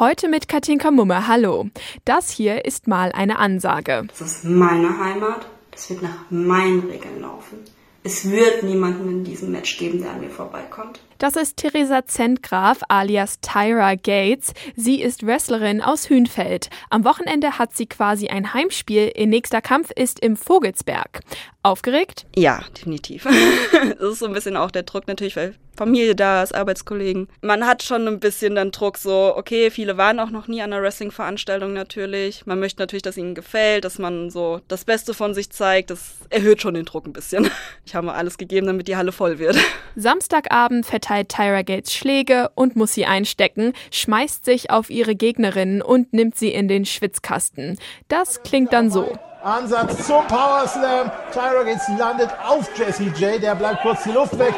Heute mit Katinka Mumme. Hallo. Das hier ist mal eine Ansage. Das ist meine Heimat. Das wird nach meinen Regeln laufen. Es wird niemanden in diesem Match geben, der an mir vorbeikommt. Das ist Theresa Zentgraf alias Tyra Gates. Sie ist Wrestlerin aus Hünfeld. Am Wochenende hat sie quasi ein Heimspiel. Ihr nächster Kampf ist im Vogelsberg. Aufgeregt? Ja, definitiv. das ist so ein bisschen auch der Druck natürlich, weil Familie da ist, Arbeitskollegen. Man hat schon ein bisschen dann Druck, so, okay, viele waren auch noch nie an einer Wrestling-Veranstaltung natürlich. Man möchte natürlich, dass ihnen gefällt, dass man so das Beste von sich zeigt. Das erhöht schon den Druck ein bisschen. Ich habe mal alles gegeben, damit die Halle voll wird. Samstagabend verteilt Tyra Gates Schläge und muss sie einstecken, schmeißt sich auf ihre Gegnerinnen und nimmt sie in den Schwitzkasten. Das klingt dann so. Ansatz zum Power Slam. Tyra Gates landet auf Jesse J. Der bleibt kurz die Luft weg.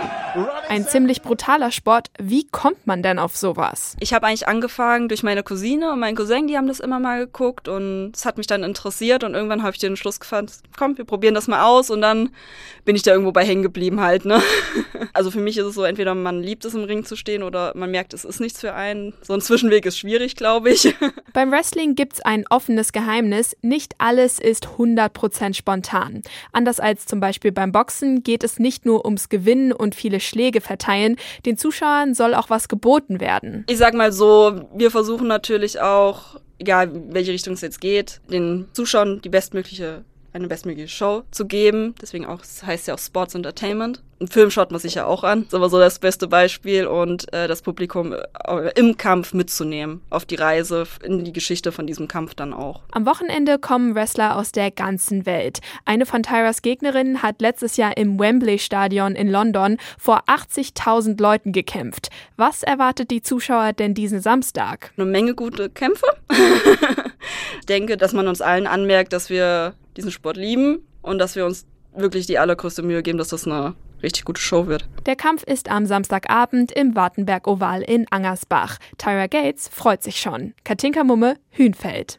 Ein ziemlich brutaler Sport. Wie kommt man denn auf sowas? Ich habe eigentlich angefangen durch meine Cousine und meinen Cousin, die haben das immer mal geguckt und es hat mich dann interessiert und irgendwann habe ich den Schluss gefasst, komm, wir probieren das mal aus und dann bin ich da irgendwo bei hängen geblieben halt, ne? Also für mich ist es so, entweder man liebt es im Ring zu stehen oder man merkt, es ist nichts für einen. So ein Zwischenweg ist schwierig, glaube ich. Beim Wrestling gibt's ein offenes Geheimnis. Nicht alles ist 100% spontan. Anders als zum Beispiel beim Boxen geht es nicht nur ums Gewinnen und viele Schläge verteilen. Den Zuschauern soll auch was geboten werden. Ich sag mal so, wir versuchen natürlich auch, egal welche Richtung es jetzt geht, den Zuschauern die bestmögliche eine bestmögliche Show zu geben. Deswegen auch, das heißt ja auch Sports Entertainment. Ein Film schaut man sich ja auch an. Das ist aber so das beste Beispiel und äh, das Publikum äh, im Kampf mitzunehmen. Auf die Reise, in die Geschichte von diesem Kampf dann auch. Am Wochenende kommen Wrestler aus der ganzen Welt. Eine von Tyras Gegnerinnen hat letztes Jahr im Wembley Stadion in London vor 80.000 Leuten gekämpft. Was erwartet die Zuschauer denn diesen Samstag? Eine Menge gute Kämpfe. ich denke, dass man uns allen anmerkt, dass wir diesen Sport lieben und dass wir uns wirklich die allergrößte Mühe geben, dass das eine richtig gute Show wird. Der Kampf ist am Samstagabend im Wartenberg Oval in Angersbach. Tyra Gates freut sich schon. Katinka Mumme, Hünfeld.